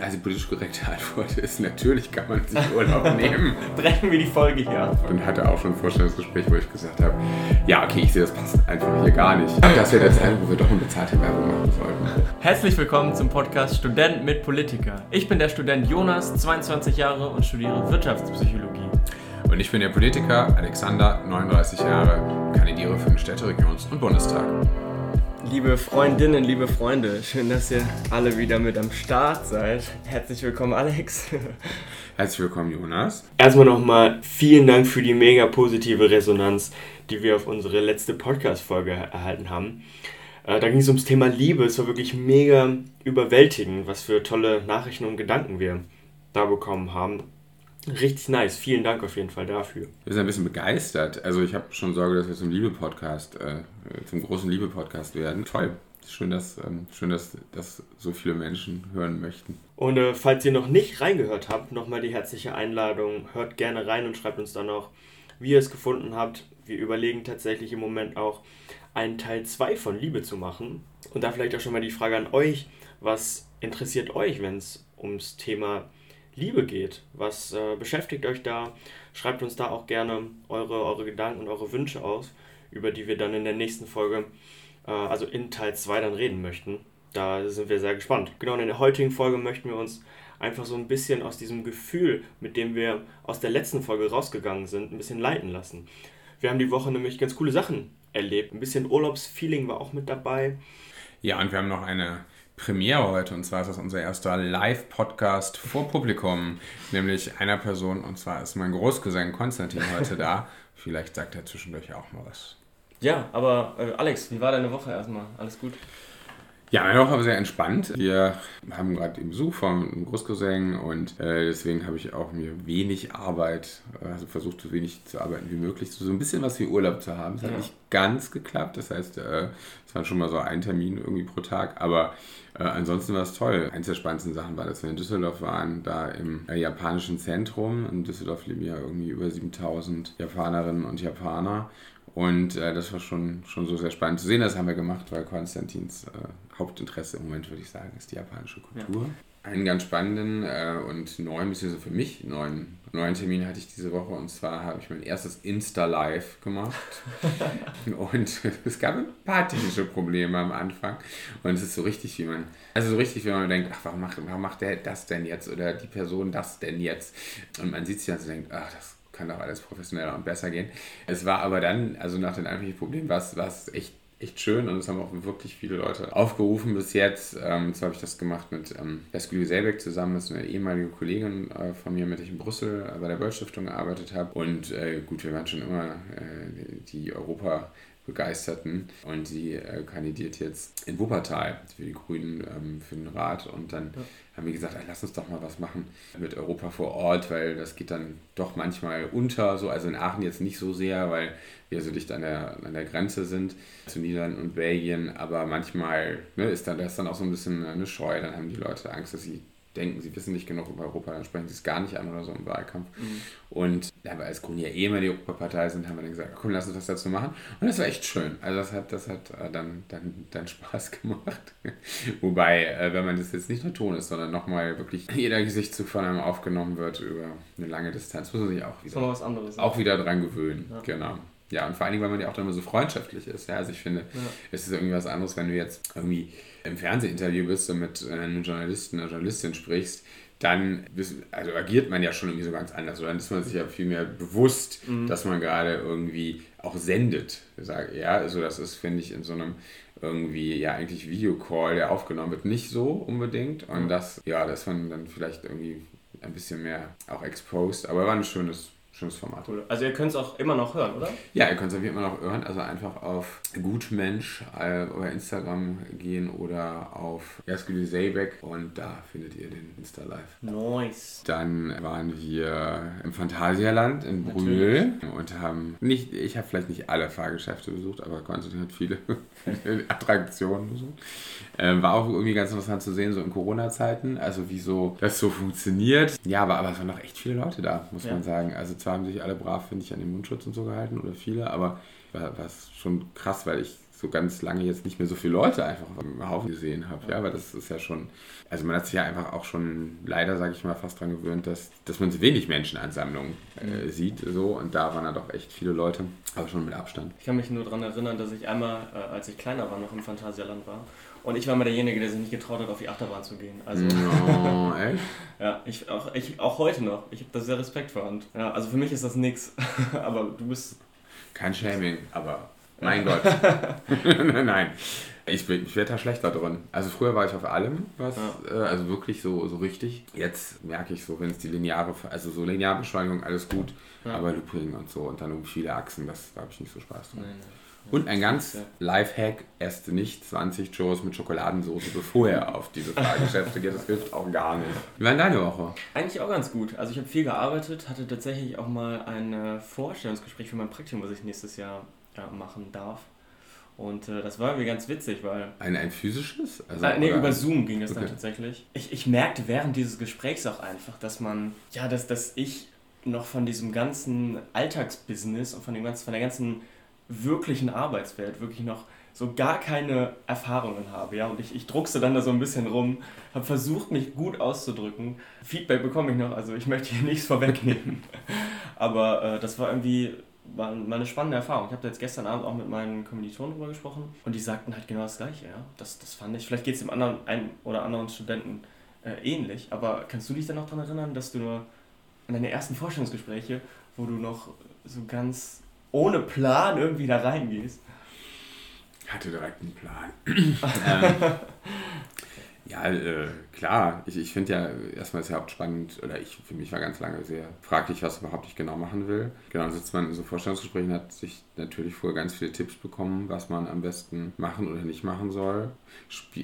Also politisch korrekte Antwort ist, natürlich kann man sich Urlaub nehmen. Brechen wir die Folge hier ab. Und hatte auch schon ein Vorstellungsgespräch, wo ich gesagt habe, ja, okay, ich sehe, das passt einfach hier gar nicht. Das wäre der Zeit, wo wir doch eine bezahlte Werbung machen sollten. Herzlich willkommen zum Podcast Student mit Politiker. Ich bin der Student Jonas, 22 Jahre und studiere Wirtschaftspsychologie. Und ich bin der Politiker Alexander, 39 Jahre, kandidiere für den Städteregions- und Bundestag. Liebe Freundinnen, liebe Freunde, schön, dass ihr alle wieder mit am Start seid. Herzlich willkommen, Alex. Herzlich willkommen, Jonas. Erstmal nochmal vielen Dank für die mega positive Resonanz, die wir auf unsere letzte Podcast-Folge erhalten haben. Äh, da ging es ums Thema Liebe. Es war wirklich mega überwältigend, was für tolle Nachrichten und Gedanken wir da bekommen haben. Richtig nice. Vielen Dank auf jeden Fall dafür. Wir sind ein bisschen begeistert. Also ich habe schon Sorge, dass wir zum Liebe-Podcast, äh, zum großen Liebe-Podcast werden. Toll. Schön, dass, ähm, schön dass, dass so viele Menschen hören möchten. Und äh, falls ihr noch nicht reingehört habt, nochmal die herzliche Einladung. Hört gerne rein und schreibt uns dann auch, wie ihr es gefunden habt. Wir überlegen tatsächlich im Moment auch, einen Teil 2 von Liebe zu machen. Und da vielleicht auch schon mal die Frage an euch, was interessiert euch, wenn es ums Thema Liebe geht? Was äh, beschäftigt euch da? Schreibt uns da auch gerne eure, eure Gedanken und eure Wünsche aus, über die wir dann in der nächsten Folge, äh, also in Teil 2 dann reden möchten. Da sind wir sehr gespannt. Genau, in der heutigen Folge möchten wir uns einfach so ein bisschen aus diesem Gefühl, mit dem wir aus der letzten Folge rausgegangen sind, ein bisschen leiten lassen. Wir haben die Woche nämlich ganz coole Sachen erlebt. Ein bisschen Urlaubsfeeling war auch mit dabei. Ja, und wir haben noch eine Premiere heute und zwar ist das unser erster Live-Podcast vor Publikum, nämlich einer Person und zwar ist mein Großcousin Konstantin heute da. Vielleicht sagt er zwischendurch auch mal was. Ja, aber äh, Alex, wie war deine Woche erstmal? Alles gut? Ja, meine Woche war sehr entspannt. Wir haben gerade den Besuch vom Großcousin und äh, deswegen habe ich auch mir wenig Arbeit, also versucht so wenig zu arbeiten wie möglich, so ein bisschen was wie Urlaub zu haben. Es ja. hat nicht ganz geklappt, das heißt, äh, es waren schon mal so ein Termin irgendwie pro Tag, aber äh, ansonsten war es toll. Eines der spannendsten Sachen war, dass wir in Düsseldorf waren, da im äh, japanischen Zentrum. In Düsseldorf leben ja irgendwie über 7000 Japanerinnen und Japaner und äh, das war schon, schon so sehr spannend zu sehen. Das haben wir gemacht, weil Konstantins äh, Hauptinteresse im Moment, würde ich sagen, ist die japanische Kultur. Ja. Einen ganz spannenden äh, und neuen, beziehungsweise für mich neuen, neuen Termin hatte ich diese Woche. Und zwar habe ich mein erstes Insta-Live gemacht. und es gab ein paar technische Probleme am Anfang. Und es ist so richtig, wie man, also so richtig, wie man denkt, ach, warum macht, warum macht der das denn jetzt? Oder die Person das denn jetzt? Und man sieht sich dann so denkt, ach, das kann doch alles professioneller und besser gehen. Es war aber dann, also nach den eigentlichen Problemen, war es echt echt schön und es haben auch wirklich viele Leute aufgerufen bis jetzt. Ähm, so habe ich das gemacht mit ähm, Eskuli Selbeck zusammen, das ist eine ehemalige Kollegin äh, von mir, mit der ich in Brüssel bei der World Stiftung gearbeitet habe. Und äh, gut, wir waren schon immer äh, die Europa- Begeisterten. Und sie äh, kandidiert jetzt in Wuppertal für die Grünen ähm, für den Rat. Und dann ja. haben wir gesagt, ey, lass uns doch mal was machen mit Europa vor Ort, weil das geht dann doch manchmal unter, so also in Aachen jetzt nicht so sehr, weil wir so dicht an der, an der Grenze sind zu Niederlanden und Belgien, aber manchmal ne, ist dann das dann auch so ein bisschen eine Scheu, dann haben die Leute Angst, dass sie denken, sie wissen nicht genug über Europa, dann sprechen sie es gar nicht an oder so im Wahlkampf. Mhm. Und da wir als Grüne ja eh immer die Europapartei sind, haben wir dann gesagt, komm, lass uns was dazu machen. Und das war echt schön. Also das hat, das hat äh, dann, dann, dann Spaß gemacht. Wobei, äh, wenn man das jetzt nicht nur Ton ist, sondern nochmal wirklich jeder Gesichtszug von einem aufgenommen wird über eine lange Distanz, muss man sich auch wieder, anderes, auch wieder dran gewöhnen. Ja. Genau. Ja, und vor allen Dingen, weil man ja auch dann immer so freundschaftlich ist. Ja, also ich finde, ja. es ist irgendwie was anderes, wenn du jetzt irgendwie im Fernsehinterview bist und mit einem Journalisten oder Journalistin sprichst, dann also agiert man ja schon irgendwie so ganz anders. Oder dann ist man sich ja viel mehr bewusst, mhm. dass man gerade irgendwie auch sendet. Ja, also das ist, finde ich, in so einem irgendwie ja eigentlich Videocall, der aufgenommen wird, nicht so unbedingt. Und das, ja, dass man dann vielleicht irgendwie ein bisschen mehr auch exposed. Aber war ein schönes, Schönes Format. Cool. Also ihr könnt es auch immer noch hören, oder? Ja, ihr könnt es immer noch hören. Also einfach auf Gutmensch äh, über Instagram gehen oder auf Jaskuli Seebeck und da findet ihr den Insta Live. Nice. Dann waren wir im Phantasialand in Brühl und haben nicht, ich habe vielleicht nicht alle Fahrgeschäfte besucht, aber Konstantin hat viele Attraktionen besucht. Ähm, war auch irgendwie ganz interessant zu sehen, so in Corona-Zeiten, also wie so das so funktioniert. Ja, aber, aber es waren noch echt viele Leute da, muss ja. man sagen. Also zwar haben sich alle brav, finde ich, an den Mundschutz und so gehalten oder viele, aber war es schon krass, weil ich so ganz lange jetzt nicht mehr so viele Leute einfach im Haufen gesehen habe. Ja, weil das ist ja schon, also man hat sich ja einfach auch schon leider, sage ich mal, fast daran gewöhnt, dass, dass man so wenig Menschenansammlungen äh, mhm. sieht. So. Und da waren dann doch echt viele Leute, aber schon mit Abstand. Ich kann mich nur daran erinnern, dass ich einmal, äh, als ich kleiner war, noch im Phantasialand war. Und ich war mal derjenige, der sich nicht getraut hat, auf die Achterbahn zu gehen. Also, no, echt? ja, ich auch, ich auch heute noch. Ich habe da sehr Respekt vor. Und, ja, also für mich ist das nichts. aber du bist. Kein Shaming, aber mein Gott. Nein. Ich, bin, ich werde da schlechter drin. Also früher war ich auf allem, was, ja. äh, also wirklich so, so richtig. Jetzt merke ich so, wenn es die lineare, also so Linearbeschleunigung, alles gut, ja. aber Looping und so und dann um viele Achsen, das, da habe ich nicht so Spaß dran. Nein, nein. Und ein ganz Lifehack, esst nicht 20 Joes mit Schokoladensauce, bevor er auf diese Fahrgeschäfte geht. Das hilft auch gar nicht. Wie war deine Woche? Eigentlich auch ganz gut. Also ich habe viel gearbeitet, hatte tatsächlich auch mal ein Vorstellungsgespräch für mein Praktikum, was ich nächstes Jahr ja, machen darf. Und äh, das war irgendwie ganz witzig, weil. Ein, ein physisches? Also, äh, nee, über Zoom ging das okay. dann tatsächlich. Ich, ich merkte während dieses Gesprächs auch einfach, dass man, ja, dass, dass ich noch von diesem ganzen Alltagsbusiness und von, dem ganzen, von der ganzen wirklichen Arbeitswelt wirklich noch so gar keine Erfahrungen habe. Ja? Und ich, ich druckste dann da so ein bisschen rum, habe versucht, mich gut auszudrücken. Feedback bekomme ich noch, also ich möchte hier nichts vorwegnehmen. Aber äh, das war irgendwie war eine spannende Erfahrung. Ich habe da jetzt gestern Abend auch mit meinen Kommilitonen drüber gesprochen und die sagten halt genau das Gleiche. Ja? Das, das fand ich, vielleicht geht es dem anderen einen oder anderen Studenten äh, ähnlich, aber kannst du dich dann noch daran erinnern, dass du nur an deine ersten Vorstellungsgespräche, wo du noch so ganz ohne Plan irgendwie da reingehst. Ich hatte direkt einen Plan. ähm, ja, äh, klar. Ich, ich finde ja erstmal sehr hauptspannend, oder ich für mich war ganz lange sehr fraglich, was überhaupt ich genau machen will. Genau, dann sitzt man in so Vorstellungsgesprächen, hat sich natürlich vorher ganz viele Tipps bekommen, was man am besten machen oder nicht machen soll.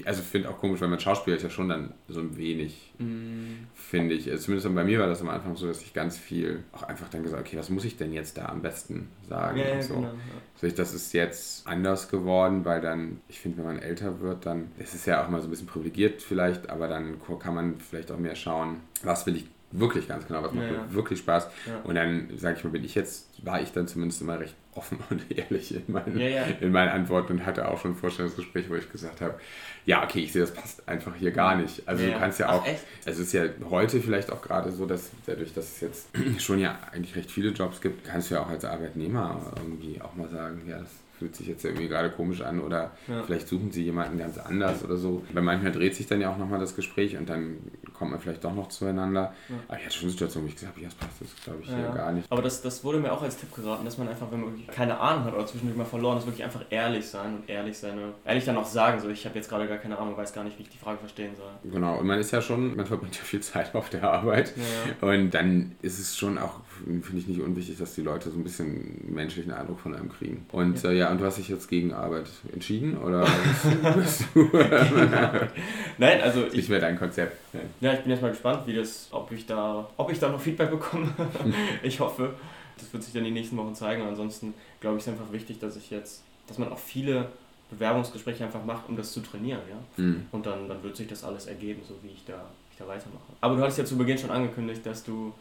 Also ich finde auch komisch, weil man Schauspieler ist ja schon dann so ein wenig, mm. finde ich. Also zumindest bei mir war das am Anfang so, dass ich ganz viel auch einfach dann gesagt okay, was muss ich denn jetzt da am besten sagen ja, und so. Genau, ja. das ist jetzt anders geworden, weil dann, ich finde, wenn man älter wird, dann, es ist ja auch mal so ein bisschen privilegiert vielleicht, aber dann kann man vielleicht auch mehr schauen, was will ich wirklich ganz genau, was macht ja, wirklich Spaß. Und dann, sage ich mal, bin ich jetzt, war ich dann zumindest immer recht offen und ehrlich in meinen, ja, ja. in meinen Antworten und hatte auch schon ein Vorstellungsgespräch, wo ich gesagt habe, ja, okay, ich sehe, das passt einfach hier gar nicht. Also ja. du kannst ja auch, Ach, es ist ja heute vielleicht auch gerade so, dass dadurch, dass es jetzt schon ja eigentlich recht viele Jobs gibt, kannst du ja auch als Arbeitnehmer irgendwie auch mal sagen, ja, das fühlt sich jetzt irgendwie gerade komisch an oder ja. vielleicht suchen sie jemanden ganz anders oder so. Weil manchmal dreht sich dann ja auch nochmal das Gespräch und dann kommt man vielleicht doch noch zueinander. Ja. Aber ich hatte schon Situationen, wo ich gesagt habe, ja, das passt das glaube ich ja. hier gar nicht. Aber das, das wurde mir auch als Tipp geraten, dass man einfach, wenn man wirklich keine Ahnung hat oder zwischendurch mal verloren ist, wirklich einfach ehrlich sein und ehrlich seine, ehrlich dann auch sagen, so ich habe jetzt gerade gar keine Ahnung, weiß gar nicht, wie ich die Frage verstehen soll. Genau, und man ist ja schon, man verbringt ja viel Zeit auf der Arbeit und dann ist es schon auch, finde ich nicht unwichtig, dass die Leute so ein bisschen menschlichen Eindruck von einem kriegen. Und ja, äh, ja und du hast dich jetzt gegen Arbeit entschieden oder bist du, Nein, also ich werde ein Konzept. Ja, ich bin jetzt mal gespannt, wie das, ob ich da, ob ich da noch Feedback bekomme. ich hoffe. Das wird sich dann die nächsten Wochen zeigen. Und ansonsten glaube ich, ist einfach wichtig, dass ich jetzt, dass man auch viele Bewerbungsgespräche einfach macht, um das zu trainieren, ja. Mhm. Und dann, dann wird sich das alles ergeben, so wie ich da, ich da weitermache. Aber du hattest ja zu Beginn schon angekündigt, dass du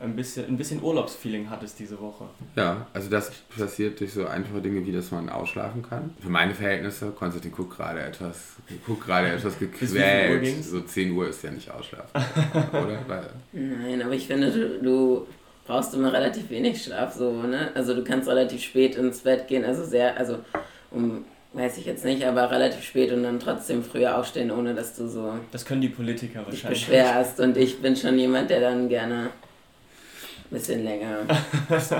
ein bisschen, ein bisschen Urlaubsfeeling hattest diese Woche. Ja, also das passiert durch so einfache Dinge, wie dass man ausschlafen kann. Für meine Verhältnisse, Konstantin guckt gerade etwas, guckt gerade etwas gequält. So 10 Uhr ist ja nicht ausschlafen, oder? Nein, aber ich finde, du, du brauchst immer relativ wenig Schlaf, so, ne? Also du kannst relativ spät ins Bett gehen, also sehr, also um weiß ich jetzt nicht, aber relativ spät und dann trotzdem früher aufstehen, ohne dass du so. Das können die Politiker wahrscheinlich. beschwerst und ich bin schon jemand, der dann gerne bisschen länger. das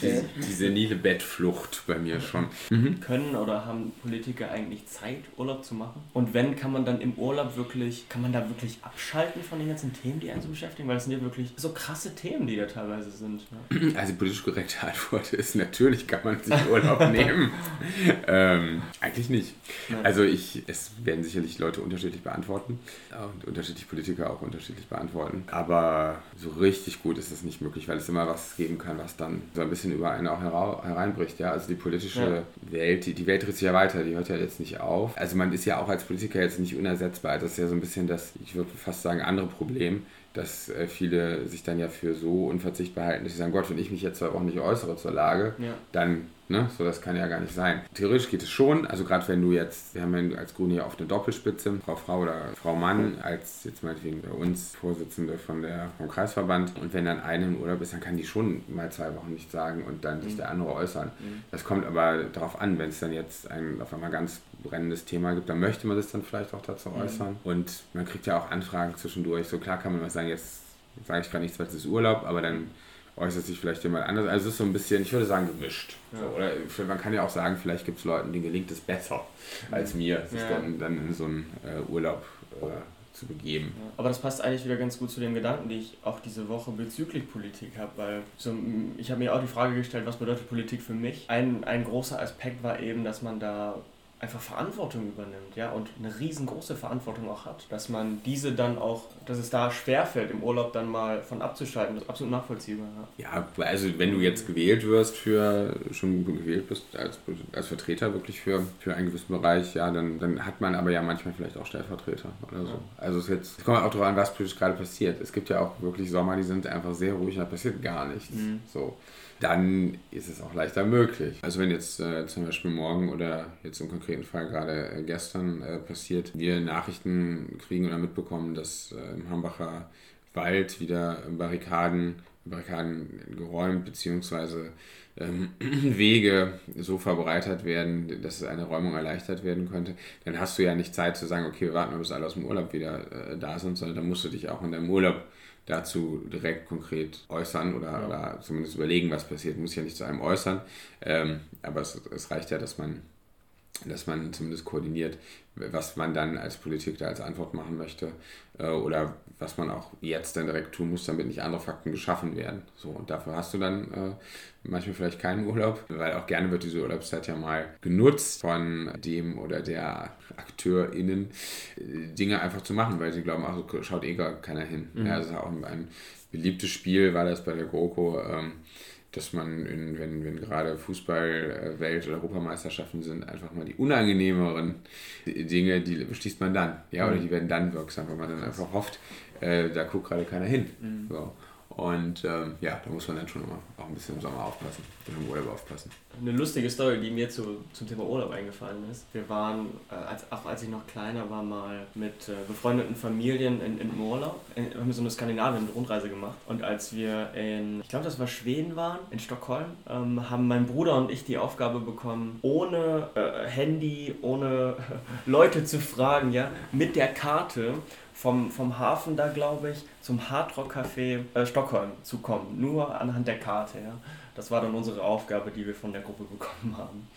die, die senile Bettflucht bei mir schon. Mhm. Können oder haben Politiker eigentlich Zeit, Urlaub zu machen? Und wenn, kann man dann im Urlaub wirklich, kann man da wirklich abschalten von den ganzen Themen, die einen so beschäftigen? Weil das sind ja wirklich so krasse Themen, die da teilweise sind. Ne? Also die politisch korrekte Antwort ist, natürlich kann man sich Urlaub nehmen. ähm, eigentlich nicht. Nein. Also ich, es werden sicherlich Leute unterschiedlich beantworten und unterschiedlich Politiker auch unterschiedlich beantworten. Aber so richtig gut ist es nicht möglich, weil es immer was geben kann, was dann so ein bisschen über einen auch hereinbricht. Ja? Also die politische ja. Welt, die, die Welt dreht sich ja weiter, die hört ja jetzt nicht auf. Also man ist ja auch als Politiker jetzt nicht unersetzbar. Das ist ja so ein bisschen das, ich würde fast sagen, andere Problem dass äh, viele sich dann ja für so unverzichtbar halten, dass sie sagen, Gott, wenn ich mich jetzt auch nicht äußere zur Lage, ja. dann Ne? So, das kann ja gar nicht sein. Theoretisch geht es schon, also gerade wenn du jetzt, wir haben ja als Grüne hier auf eine Doppelspitze, Frau Frau oder Frau Mann, als jetzt meinetwegen bei uns Vorsitzende von der, vom Kreisverband. Und wenn dann eine im Urlaub ist, dann kann die schon mal zwei Wochen nicht sagen und dann sich mhm. der andere äußern. Mhm. Das kommt aber darauf an, wenn es dann jetzt ein auf einmal ganz brennendes Thema gibt, dann möchte man sich dann vielleicht auch dazu mhm. äußern. Und man kriegt ja auch Anfragen zwischendurch. So klar kann man mal sagen, jetzt sage ich gar nichts, weil es ist Urlaub, aber dann äußert sich vielleicht jemand anders. Also es ist so ein bisschen, ich würde sagen, gemischt. Ja. So, oder man kann ja auch sagen, vielleicht gibt es Leuten, denen gelingt es besser als mir, sich ja. dann, dann in so einen äh, Urlaub äh, zu begeben. Ja, aber das passt eigentlich wieder ganz gut zu den Gedanken, die ich auch diese Woche bezüglich Politik habe, weil so, ich habe mir auch die Frage gestellt, was bedeutet Politik für mich? Ein, ein großer Aspekt war eben, dass man da einfach Verantwortung übernimmt, ja, und eine riesengroße Verantwortung auch hat, dass man diese dann auch, dass es da schwerfällt, im Urlaub dann mal von abzuschalten, das ist absolut nachvollziehbar. Ja. ja, also wenn du jetzt gewählt wirst für, schon gewählt bist als, als Vertreter wirklich für, für einen gewissen Bereich, ja, dann, dann hat man aber ja manchmal vielleicht auch Stellvertreter oder so. Ja. Also es, jetzt, es kommt auch darauf an, was politisch gerade passiert. Es gibt ja auch wirklich Sommer, die sind einfach sehr ruhig, da passiert gar nichts. Mhm. So dann ist es auch leichter möglich. Also wenn jetzt äh, zum Beispiel morgen oder jetzt im konkreten Fall gerade äh, gestern äh, passiert, wir Nachrichten kriegen oder mitbekommen, dass äh, im Hambacher Wald wieder Barrikaden, Barrikaden geräumt bzw. Ähm, Wege so verbreitert werden, dass eine Räumung erleichtert werden könnte, dann hast du ja nicht Zeit zu sagen, okay, wir warten mal, bis alle aus dem Urlaub wieder äh, da sind, sondern dann musst du dich auch in deinem Urlaub dazu direkt konkret äußern oder, ja. oder zumindest überlegen, was passiert. Muss ja nicht zu einem äußern, ähm, aber es, es reicht ja, dass man dass man zumindest koordiniert, was man dann als Politik da als Antwort machen möchte äh, oder was man auch jetzt dann direkt tun muss, damit nicht andere Fakten geschaffen werden. So, und dafür hast du dann äh, manchmal vielleicht keinen Urlaub, weil auch gerne wird diese Urlaubszeit ja mal genutzt von dem oder der AkteurInnen, äh, Dinge einfach zu machen, weil sie glauben, ach, so schaut eh gar keiner hin. Mhm. Ja, also auch ein beliebtes Spiel war das bei der GroKo. Ähm, dass man, in, wenn, wenn gerade Fußball, Welt- oder Europameisterschaften sind, einfach mal die unangenehmeren Dinge, die beschließt man dann. Ja, oder mhm. die werden dann wirksam, weil man dann einfach hofft, äh, da guckt gerade keiner hin. Mhm. So. Und ähm, ja, da muss man dann schon immer auch ein bisschen im Sommer aufpassen, im Urlaub aufpassen. Eine lustige Story, die mir zu, zum Thema Urlaub eingefallen ist. Wir waren, äh, als, auch als ich noch kleiner war, mal mit äh, befreundeten Familien in, in Urlaub. In, wir haben so eine Skandinavien-Rundreise gemacht. Und als wir in, ich glaube, das war Schweden waren, in Stockholm, ähm, haben mein Bruder und ich die Aufgabe bekommen, ohne äh, Handy, ohne Leute zu fragen, ja, mit der Karte vom, vom Hafen da, glaube ich, zum Hardrock Café äh, Stockholm zu kommen. Nur anhand der Karte. Ja. Das war dann unsere Aufgabe, die wir von der Gruppe bekommen haben.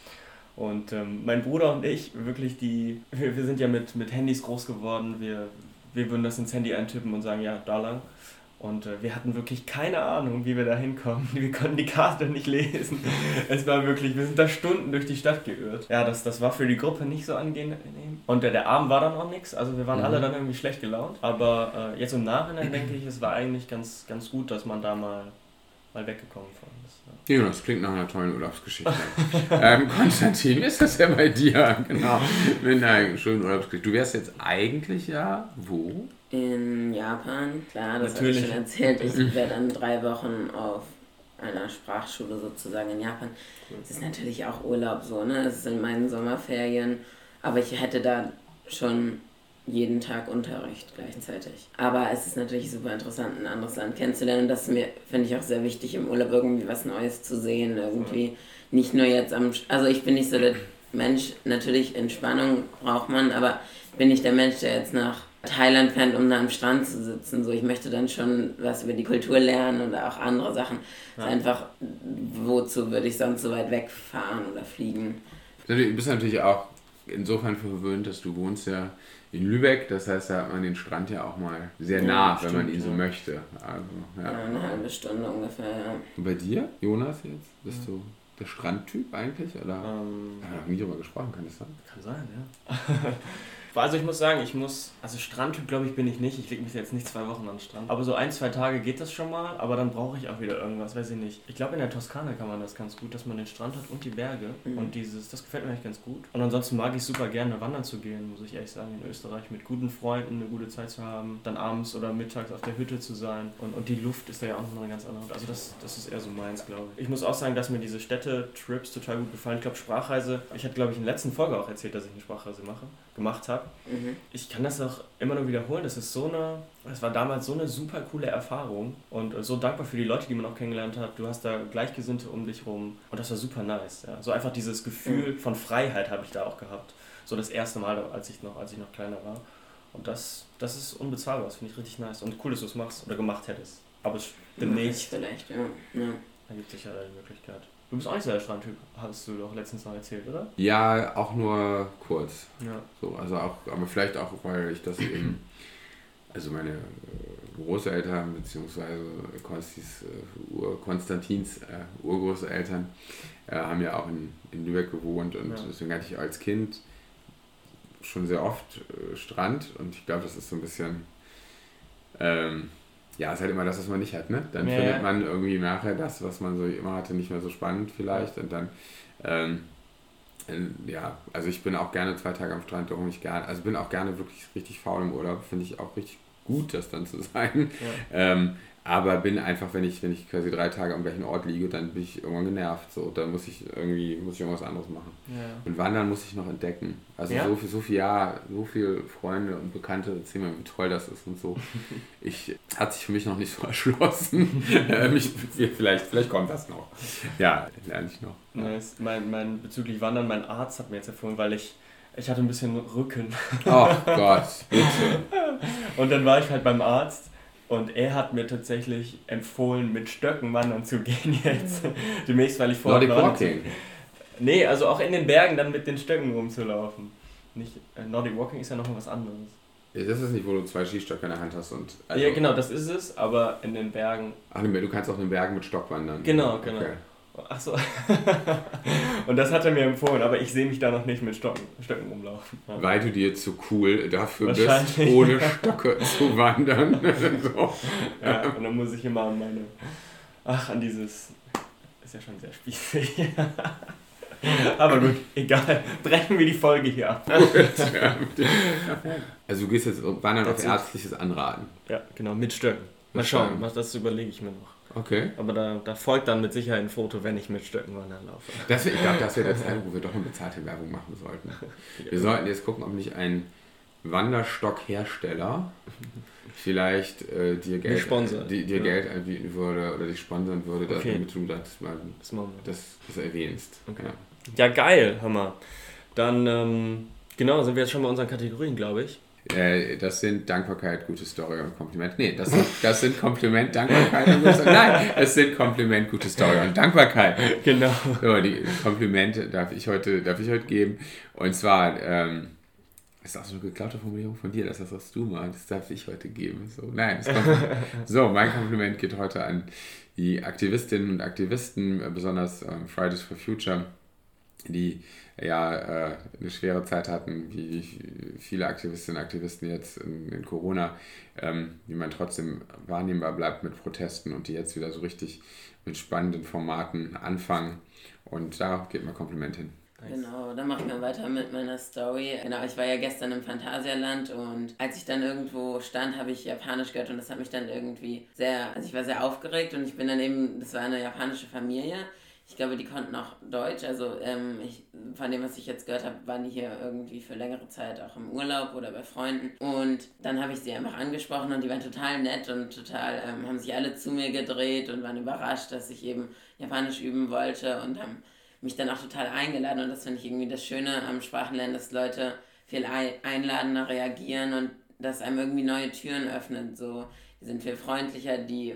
Und ähm, mein Bruder und ich, wirklich die, wir, wir sind ja mit, mit Handys groß geworden. Wir, wir würden das ins Handy eintippen und sagen, ja, da lang. Und äh, wir hatten wirklich keine Ahnung, wie wir da hinkommen. Wir konnten die Karte nicht lesen. es war wirklich, wir sind da Stunden durch die Stadt geirrt. Ja, das, das war für die Gruppe nicht so angenehm. Und äh, der Abend war dann auch nichts. Also wir waren mhm. alle dann irgendwie schlecht gelaunt. Aber äh, jetzt im Nachhinein denke ich, es war eigentlich ganz, ganz gut, dass man da mal, mal weggekommen ist. Ja. das klingt nach einer tollen Urlaubsgeschichte. ähm, Konstantin, wie ist das ja bei dir? Genau, mit einer schönen Urlaubsgeschichte. Du wärst jetzt eigentlich ja wo? In Japan, klar, das habe ich schon erzählt. Ich werde dann drei Wochen auf einer Sprachschule sozusagen in Japan. Es ist natürlich auch Urlaub so, ne? Es sind meine Sommerferien, aber ich hätte da schon jeden Tag Unterricht gleichzeitig. Aber es ist natürlich super interessant, ein anderes Land kennenzulernen. Und das mir, finde ich, auch sehr wichtig, im Urlaub irgendwie was Neues zu sehen. Irgendwie nicht nur jetzt am. Also, ich bin nicht so der Mensch, natürlich Entspannung braucht man, aber bin nicht der Mensch, der jetzt nach Thailand fährt, um da am Strand zu sitzen. So, ich möchte dann schon was über die Kultur lernen oder auch andere Sachen. Ja. einfach, wozu würde ich sonst so weit wegfahren oder fliegen? Du bist natürlich auch insofern verwöhnt, dass du wohnst ja in Lübeck, das heißt, da hat man den Strand ja auch mal sehr ja, nah, stimmt, wenn man ihn so möchte. Also, ja. ja. eine halbe Stunde ungefähr, ja. Und bei dir, Jonas, jetzt? Bist du der Strandtyp eigentlich? Oder? Ähm, ja, noch nie darüber gesprochen, kann das sein? Kann sein, ja. Also ich muss sagen, ich muss, also Strandtyp glaube ich bin ich nicht. Ich lege mich jetzt nicht zwei Wochen an den Strand. Aber so ein, zwei Tage geht das schon mal, aber dann brauche ich auch wieder irgendwas, weiß ich nicht. Ich glaube in der Toskana kann man das ganz gut, dass man den Strand hat und die Berge mhm. und dieses, das gefällt mir eigentlich ganz gut. Und ansonsten mag ich super gerne wandern zu gehen, muss ich ehrlich sagen, in Österreich mit guten Freunden eine gute Zeit zu haben, dann abends oder mittags auf der Hütte zu sein und, und die Luft ist da ja auch noch eine ganz andere. Also das, das ist eher so meins, glaube ich. Ich muss auch sagen, dass mir diese Städte-Trips total gut gefallen. Ich glaube Sprachreise, ich hatte glaube ich in der letzten Folge auch erzählt, dass ich eine Sprachreise mache, gemacht habe. Mhm. Ich kann das auch immer nur wiederholen. Das ist so eine, es war damals so eine super coole Erfahrung und so dankbar für die Leute, die man auch kennengelernt hat. Du hast da Gleichgesinnte um dich rum und das war super nice. Ja. So einfach dieses Gefühl mhm. von Freiheit habe ich da auch gehabt. So das erste Mal, als ich noch, als ich noch kleiner war. Und das, das ist unbezahlbar, das finde ich richtig nice. Und cool, dass du es machst oder gemacht hättest. Aber demnächst. Vielleicht, ja. ja. Da gibt es sicher eine Möglichkeit. Du bist auch nicht so der Strandtyp, hast du doch letztens noch erzählt, oder? Ja, auch nur kurz. Ja. So, also auch, aber vielleicht auch, weil ich das eben, also meine äh, Großeltern beziehungsweise Konstis, äh, Ur, Konstantins äh, Urgroßeltern äh, haben ja auch in, in Lübeck gewohnt und ja. deswegen hatte ich als Kind schon sehr oft äh, Strand und ich glaube, das ist so ein bisschen ähm, ja, ist halt immer das, was man nicht hat, ne? Dann ja. findet man irgendwie nachher das, was man so immer hatte, nicht mehr so spannend vielleicht. Und dann, ähm, ja, also ich bin auch gerne zwei Tage am Strand, darum ich gerne, also bin auch gerne wirklich richtig faul im Urlaub, finde ich auch richtig gut, das dann zu sein. Ja. Ähm, aber bin einfach, wenn ich, wenn ich quasi drei Tage am gleichen Ort liege, dann bin ich irgendwann genervt. So, dann muss ich irgendwie, muss ich irgendwas anderes machen. Ja. Und Wandern muss ich noch entdecken. Also ja? so viel, so viel, ja, so viele Freunde und Bekannte erzählen mir, wie toll das ist und so. ich, hat sich für mich noch nicht so erschlossen. Äh, mich, vielleicht, vielleicht kommt das noch. Ja, lerne ich noch. Nice. Mein, mein, bezüglich Wandern, mein Arzt hat mir jetzt empfohlen, weil ich ich hatte ein bisschen Rücken. Oh Gott, bitte. Und dann war ich halt beim Arzt und er hat mir tatsächlich empfohlen, mit Stöcken wandern zu gehen jetzt. Demnächst, weil ich vorher. Nordic Walking. Nee, also auch in den Bergen dann mit den Stöcken rumzulaufen. Nicht, äh, Nordic Walking ist ja noch was anderes. Ja, das ist nicht, wo du zwei Skistöcke in der Hand hast und. Also ja, genau, das ist es, aber in den Bergen. Ach, du kannst auch in den Bergen mit Stock wandern. Genau, genau. Okay. Ach so. und das hat er mir empfohlen, aber ich sehe mich da noch nicht mit Stocken, Stöcken rumlaufen. Weil du dir zu cool dafür bist, ohne Stöcke zu wandern. so. Ja, und dann muss ich immer an meine. Ach, an dieses. Ist ja schon sehr spießig. aber gut, egal. Brechen wir die Folge hier ab. also, du gehst jetzt wandern auf ärztliches Anraten. Ja, genau, mit Stöcken. Mal schauen, das überlege ich mir noch. Okay. Aber da, da folgt dann mit Sicherheit ein Foto, wenn ich mit Stöcken wandern laufe. Das, ich glaube, das wäre der Zeit, wo wir doch eine bezahlte Werbung machen sollten. Wir sollten jetzt gucken, ob nicht ein Wanderstockhersteller vielleicht äh, dir Geld, Sponsor, die, dir ja. Geld anbieten würde oder dich sponsern würde, okay. damit du das, mal, das, das erwähnst. Okay. Ja. ja, geil, mal. Dann, ähm, genau, sind wir jetzt schon bei unseren Kategorien, glaube ich. Äh, das sind Dankbarkeit, gute Story und Kompliment. Nee, das sind, das sind Kompliment, Dankbarkeit und gute Story. Nein, es sind Kompliment, gute Story und Dankbarkeit. Genau. So, die Komplimente darf ich heute, darf ich heute geben. Und zwar, ähm, das ist auch so eine geklaute Formulierung von dir, das hast du mal, das darf ich heute geben. So, nein, so, mein Kompliment geht heute an die Aktivistinnen und Aktivisten, besonders ähm, Fridays for Future, die ja äh, eine schwere Zeit hatten, wie viele Aktivistinnen und Aktivisten jetzt in, in Corona, ähm, wie man trotzdem wahrnehmbar bleibt mit Protesten und die jetzt wieder so richtig mit spannenden Formaten anfangen. Und da geht mir Kompliment hin. Genau, dann mache ich mal weiter mit meiner Story. Genau, ich war ja gestern im Phantasialand und als ich dann irgendwo stand, habe ich Japanisch gehört und das hat mich dann irgendwie sehr, also ich war sehr aufgeregt und ich bin dann eben, das war eine japanische Familie ich glaube, die konnten auch Deutsch. Also ähm, ich, von dem, was ich jetzt gehört habe, waren die hier irgendwie für längere Zeit auch im Urlaub oder bei Freunden. Und dann habe ich sie einfach angesprochen und die waren total nett und total, ähm, haben sich alle zu mir gedreht und waren überrascht, dass ich eben Japanisch üben wollte und haben mich dann auch total eingeladen. Und das finde ich irgendwie das Schöne am Sprachenlernen, dass Leute viel einladender reagieren und dass einem irgendwie neue Türen öffnet. So, die sind viel freundlicher, die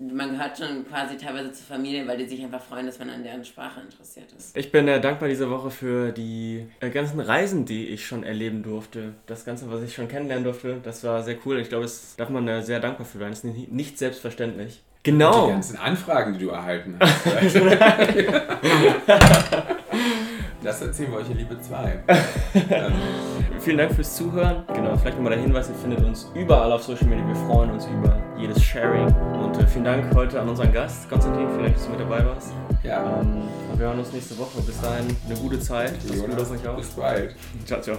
man gehört schon quasi teilweise zur Familie, weil die sich einfach freuen, dass man an deren Sprache interessiert ist. Ich bin äh, dankbar diese Woche für die äh, ganzen Reisen, die ich schon erleben durfte. Das Ganze, was ich schon kennenlernen durfte, das war sehr cool. Ich glaube, das darf man äh, sehr dankbar für sein. Das ist nicht, nicht selbstverständlich. Genau. Und die ganzen Anfragen, die du erhalten hast. Das erzählen wir euch in Liebe 2. Vielen Dank fürs Zuhören. Genau, vielleicht nochmal der Hinweis, ihr findet uns überall auf Social Media. Wir freuen uns über jedes Sharing. Und äh, vielen Dank heute an unseren Gast, Konstantin. Vielen Dank, dass du mit dabei warst. Ja. Ähm, und wir hören uns nächste Woche. Bis dahin eine gute Zeit. Passt gut auf euch auf. Bis bald. Ciao, ciao.